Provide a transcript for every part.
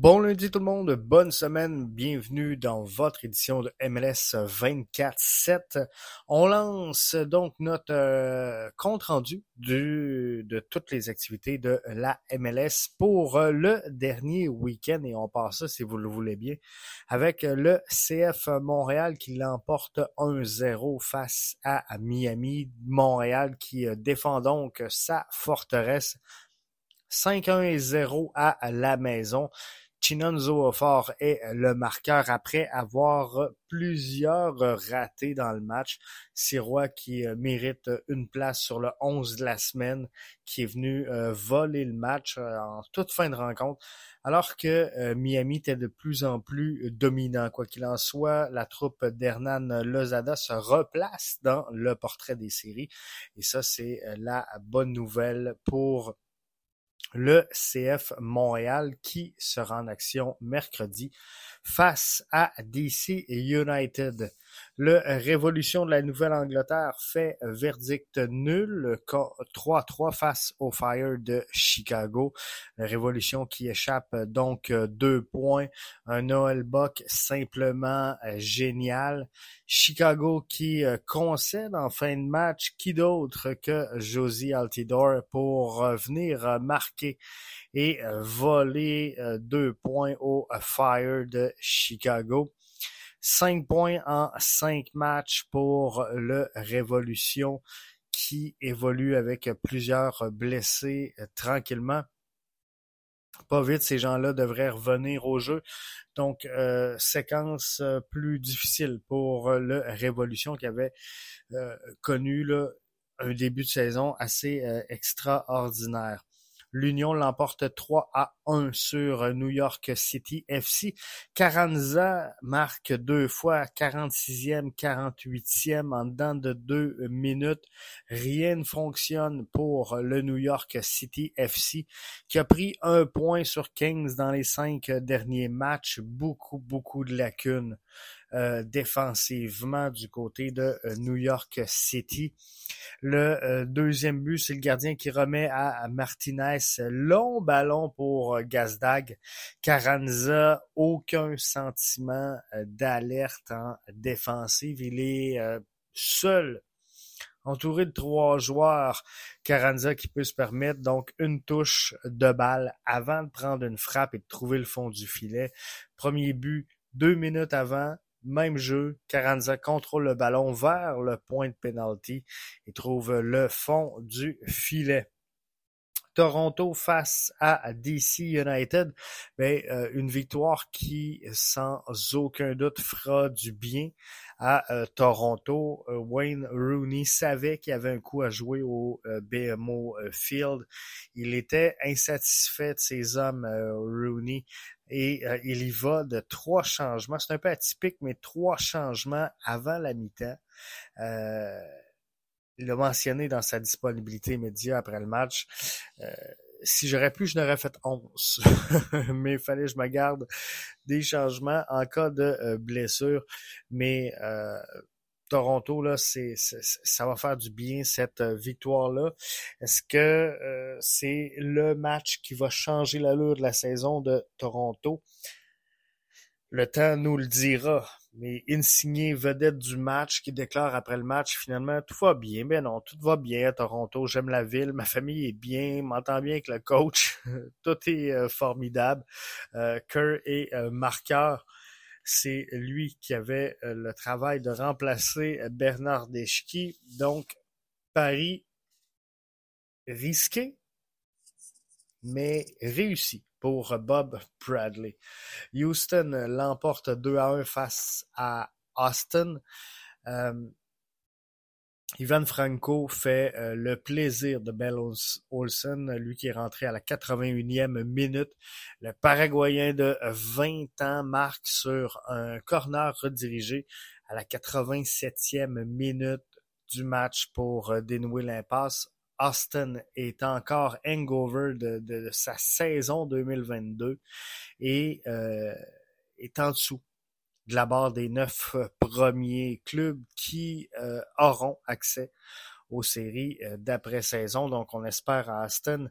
Bon lundi tout le monde, bonne semaine, bienvenue dans votre édition de MLS 24-7. On lance donc notre euh, compte rendu du, de toutes les activités de la MLS pour euh, le dernier week-end et on passe ça si vous le voulez bien avec le CF Montréal qui l'emporte 1-0 face à Miami. Montréal qui euh, défend donc sa forteresse 5-1 et 0 à la maison. Chinonzo Fort est le marqueur après avoir plusieurs ratés dans le match. Sirois qui euh, mérite une place sur le 11 de la semaine, qui est venu euh, voler le match euh, en toute fin de rencontre, alors que Miami était de plus en plus dominant. Quoi qu'il en soit, la troupe d'Hernan Lozada se replace dans le portrait des séries. Et ça, c'est la bonne nouvelle pour le CF Montréal qui sera en action mercredi face à DC United. Le Révolution de la Nouvelle-Angleterre fait verdict nul 3-3 face au Fire de Chicago. La Révolution qui échappe donc deux points. Un Noël Buck simplement génial. Chicago qui concède en fin de match qui d'autre que Josie Altidore pour venir marquer et voler deux points au Fire de Chicago? Cinq points en cinq matchs pour le Révolution qui évolue avec plusieurs blessés euh, tranquillement. Pas vite, ces gens-là devraient revenir au jeu. Donc, euh, séquence euh, plus difficile pour le Révolution qui avait connu un début de saison assez extraordinaire. L'Union l'emporte 3 à 1 sur New York City FC. Carranza marque deux fois, 46e, 48e en dedans de deux minutes. Rien ne fonctionne pour le New York City FC qui a pris un point sur 15 dans les cinq derniers matchs. Beaucoup, beaucoup de lacunes. Euh, défensivement du côté de euh, New York City. Le euh, deuxième but, c'est le gardien qui remet à Martinez long ballon pour Gazdag. Carranza, aucun sentiment d'alerte en défensive. Il est seul entouré de trois joueurs, Carranza qui peut se permettre donc une touche de balle avant de prendre une frappe et de trouver le fond du filet. Premier but deux minutes avant, même jeu, Carranza contrôle le ballon vers le point de penalty et trouve le fond du filet. Toronto face à DC United, ben, euh, une victoire qui, sans aucun doute, fera du bien à euh, Toronto. Euh, Wayne Rooney savait qu'il avait un coup à jouer au BMO Field. Il était insatisfait de ses hommes, Rooney, et il y va de trois changements. C'est un peu atypique, mais trois changements avant la mi-temps. Il l'a mentionné dans sa disponibilité immédiate après le match. Euh, si j'aurais pu, je n'aurais fait 11. mais il fallait que je me garde des changements en cas de euh, blessure. Mais euh, Toronto, là, c'est, ça va faire du bien cette victoire-là. Est-ce que c'est le match qui va changer l'allure de la saison de Toronto? Le temps nous le dira. Mais Insigné, vedette du match, qui déclare après le match, finalement, tout va bien. Mais non, tout va bien à Toronto. J'aime la ville. Ma famille est bien. M'entend bien avec le coach. tout est euh, formidable. Euh, Kerr est euh, marqueur. C'est lui qui avait euh, le travail de remplacer Bernard Deschki. Donc, Paris risqué, mais réussi pour Bob Bradley. Houston l'emporte 2 à 1 face à Austin. Euh, Ivan Franco fait euh, le plaisir de Bellows Olsen, lui qui est rentré à la 81e minute. Le Paraguayen de 20 ans marque sur un corner redirigé à la 87e minute du match pour euh, dénouer l'impasse. Austin est encore hangover de, de, sa saison 2022 et euh, est en dessous de la barre des neuf premiers clubs qui euh, auront accès aux séries euh, d'après-saison. Donc, on espère à Austin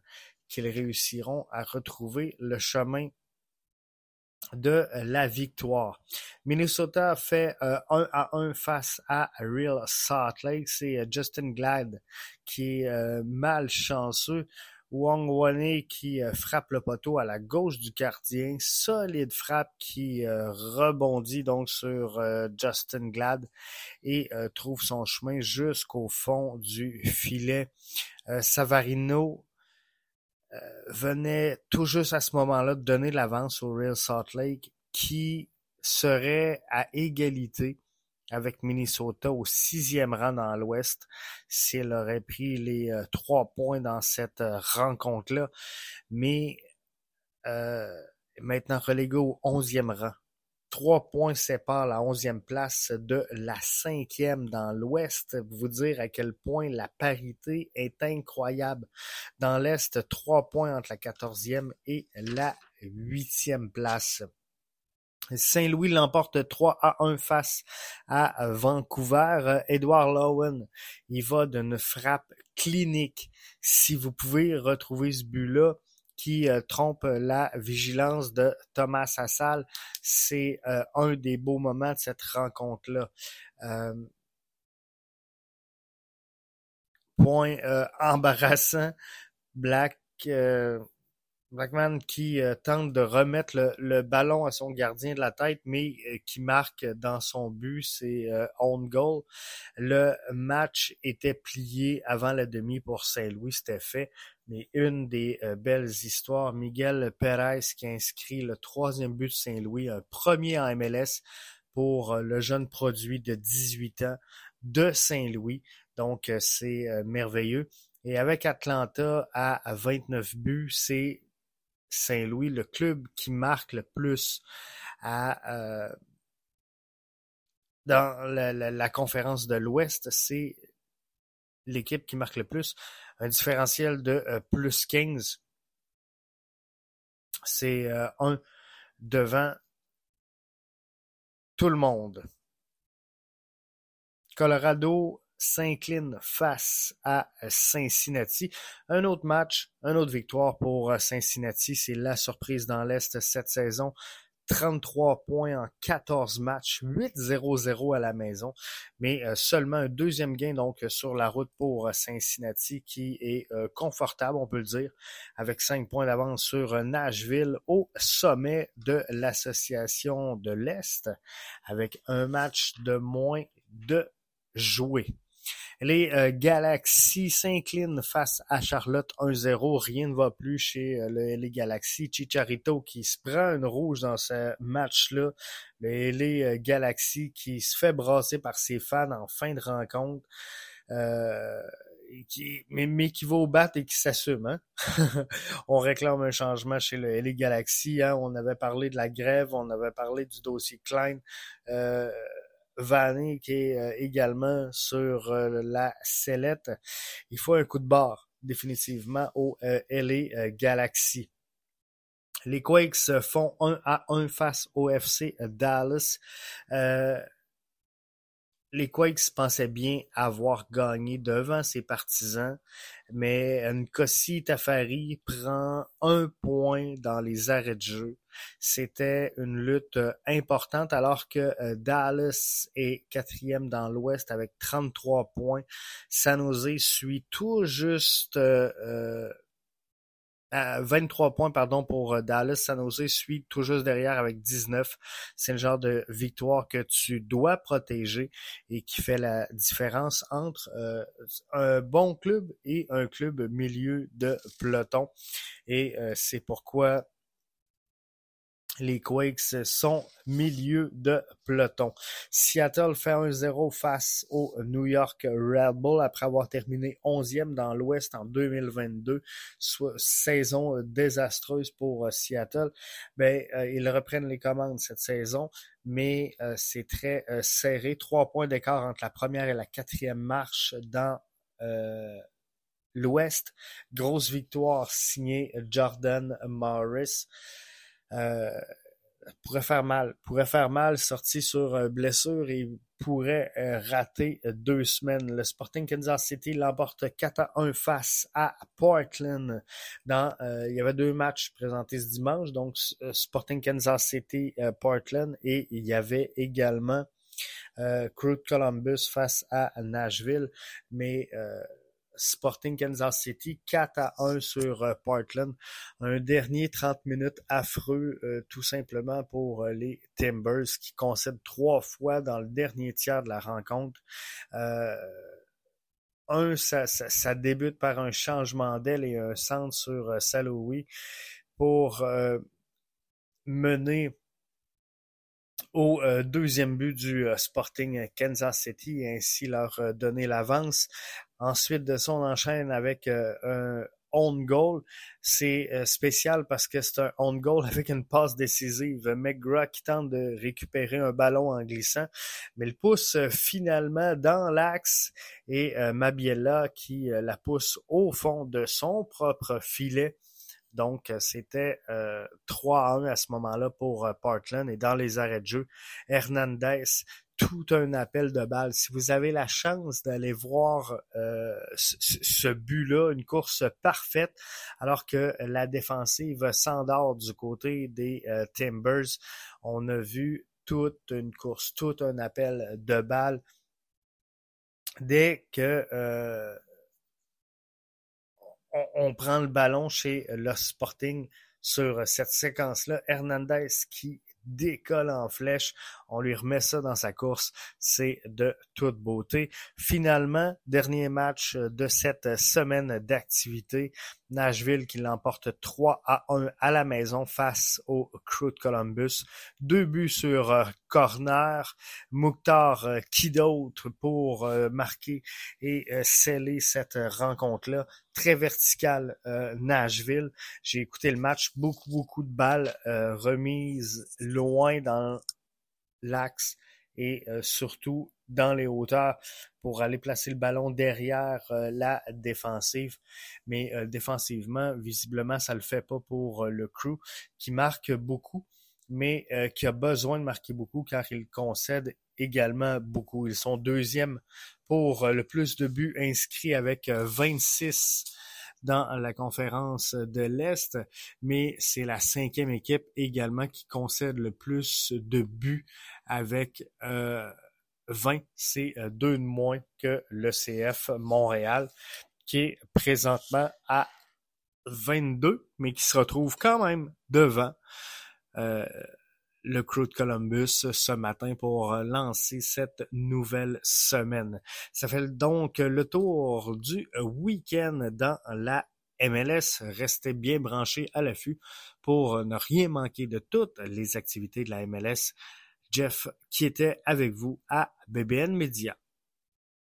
qu'ils réussiront à retrouver le chemin de la victoire. Minnesota fait 1 à 1 face à Real Salt Lake. C'est Justin Glad qui est malchanceux. Wang Wane qui euh, frappe le poteau à la gauche du gardien. Solide frappe qui euh, rebondit donc sur euh, Justin Glad et trouve son chemin jusqu'au fond du filet. Savarino venait tout juste à ce moment-là de donner l'avance au Real Salt Lake qui serait à égalité avec Minnesota au sixième rang dans l'Ouest s'il aurait pris les euh, trois points dans cette euh, rencontre-là. Mais euh, maintenant relégué au onzième rang. Trois points séparent la onzième place de la cinquième dans l'Ouest. Vous dire à quel point la parité est incroyable. Dans l'Est, trois points entre la quatorzième et la huitième place. Saint-Louis l'emporte 3 à 1 face à Vancouver. Edward Lowen, il va d'une frappe clinique. Si vous pouvez retrouver ce but-là, qui euh, trompe la vigilance de Thomas Assal. C'est euh, un des beaux moments de cette rencontre-là. Euh, point embarrassant. Black Blackman qui euh, tente de remettre le, ballon à son gardien de la tête, mais euh, qui marque dans son but, c'est euh, own goal. Le match était plié avant la demi pour Saint-Louis, c'était fait. Mais une des belles histoires, Miguel Perez qui inscrit le troisième but de Saint-Louis, un premier en MLS pour le jeune produit de 18 ans de Saint-Louis. Donc c'est merveilleux. Et avec Atlanta à 29 buts, c'est Saint-Louis, le club qui marque le plus à, euh, dans la, conférence de l'Ouest, c'est l'équipe qui marque le plus. Un différentiel de euh, plus 15. C'est euh, un devant tout le monde. Colorado s'incline face à Cincinnati. Un autre match, une autre victoire pour Cincinnati. C'est la surprise dans l'Est cette saison. 33 points en 14 matchs, 8-0-0 à la maison, mais euh, seulement un deuxième gain donc sur la route pour Cincinnati qui est euh, confortable, on peut le dire, avec 5 points d'avance sur Nashville au sommet de l'association de l'Est, avec un match de moins de jouer. Les euh, Galaxies s'inclinent face à Charlotte 1-0. Rien ne va plus chez euh, les Galaxies. Chicharito qui se prend une rouge dans ce match-là. Les, les euh, Galaxies qui se fait brasser par ses fans en fin de rencontre. Qui, mais, qui va au bat et qui s'assume. Hein? on réclame un changement chez le, les Galaxies. Hein? On avait parlé de la grève, on avait parlé du dossier Klein. Euh, Vané qui est euh, également sur euh, la sellette. Il faut un coup de barre définitivement au euh, LA Galaxy. Les Quakes font 1 à 1 face au FC Dallas. les Quakes pensaient bien avoir gagné devant ses partisans, mais Nkosi Tafari prend un point dans les arrêts de jeu. C'était une lutte euh, importante alors que euh, Dallas est quatrième dans l'Ouest avec 33 points. San Jose suit tout juste euh, 23 points pardon pour Dallas. San Jose suit tout juste derrière avec 19. C'est le genre de victoire que tu dois protéger et qui fait la différence entre un bon club et un club milieu de peloton. Et c'est pourquoi les Quakes sont milieu de peloton. Seattle fait 1-0 face au New York Red Bull après avoir terminé 11e dans l'Ouest en 2022, soit saison désastreuse pour euh, Seattle. Ben, euh, ils reprennent les commandes cette saison, mais euh, c'est très serré. Trois points d'écart entre la première et la quatrième marche dans l'Ouest. Grosse victoire signée Jordan Morris. Euh, pourrait faire mal, pourrait faire mal, sorti sur blessure et pourrait rater deux semaines. Le Sporting Kansas City l'emporte 4 à 1 face à Portland. Dans, il y avait deux matchs présentés ce dimanche, donc Sporting Kansas City, Portland, et il y avait également euh, Columbus face à Nashville, mais euh, Sporting Kansas City 4 à 1 sur euh, Portland. Un dernier 30 minutes affreux euh, tout simplement pour les Timbers qui concèdent trois fois dans le dernier tiers de la rencontre. un, ça, débute par un changement d'aile et un centre sur Saloui pour mener au euh, deuxième but du euh, Sporting Kansas City et ainsi leur euh, donner l'avance. Ensuite de ça, on enchaîne avec un own goal. C'est spécial parce que c'est un own goal avec une passe décisive. McGrath qui tente de récupérer un ballon en glissant, mais le pousse finalement dans l'axe et Mabiella qui la pousse au fond de son propre filet donc, euh, c'était euh, 3 à 1 à ce moment-là pour euh, Portland. Et dans les arrêts de jeu, Hernandez, tout un appel de balle. Si vous avez la chance d'aller voir euh, ce, but-là, une course parfaite, alors que la défensive s'endort du côté des Timbers, on a vu toute une course, tout un appel de balle. Dès que on, prend le ballon chez le Sporting sur cette séquence-là. Hernandez qui décolle en flèche, on lui remet ça dans sa course, c'est de toute beauté. Finalement, dernier match de cette semaine d'activité, Nashville qui l'emporte 3 à 1 à la maison face au Crew de Columbus. Deux buts sur euh, corner. Mouktar euh, qui d'autre pour euh, marquer et sceller cette rencontre-là? Très verticale Nashville. J'ai écouté le match, beaucoup, beaucoup de balles remises loin dans l'axe et surtout dans les hauteurs pour aller placer le ballon derrière euh, la défensive. Mais euh, défensivement, visiblement, ça le fait pas pour euh, le crew qui marque beaucoup, mais qui a besoin de marquer beaucoup car il concède également beaucoup. Ils sont deuxième pour le plus de buts inscrits avec 26 dans la conférence de l'Est, mais c'est la cinquième équipe également qui concède le plus de buts avec 20, c'est euh, deux de moins que le CF Montréal, qui est présentement à 22, mais qui se retrouve quand même devant euh, le Crew de Columbus ce matin pour lancer cette nouvelle semaine. Ça fait donc le tour du week-end dans la MLS. Restez bien branchés à l'affût pour ne rien manquer de toutes les activités de la MLS Jeff qui était avec vous à BBN Media.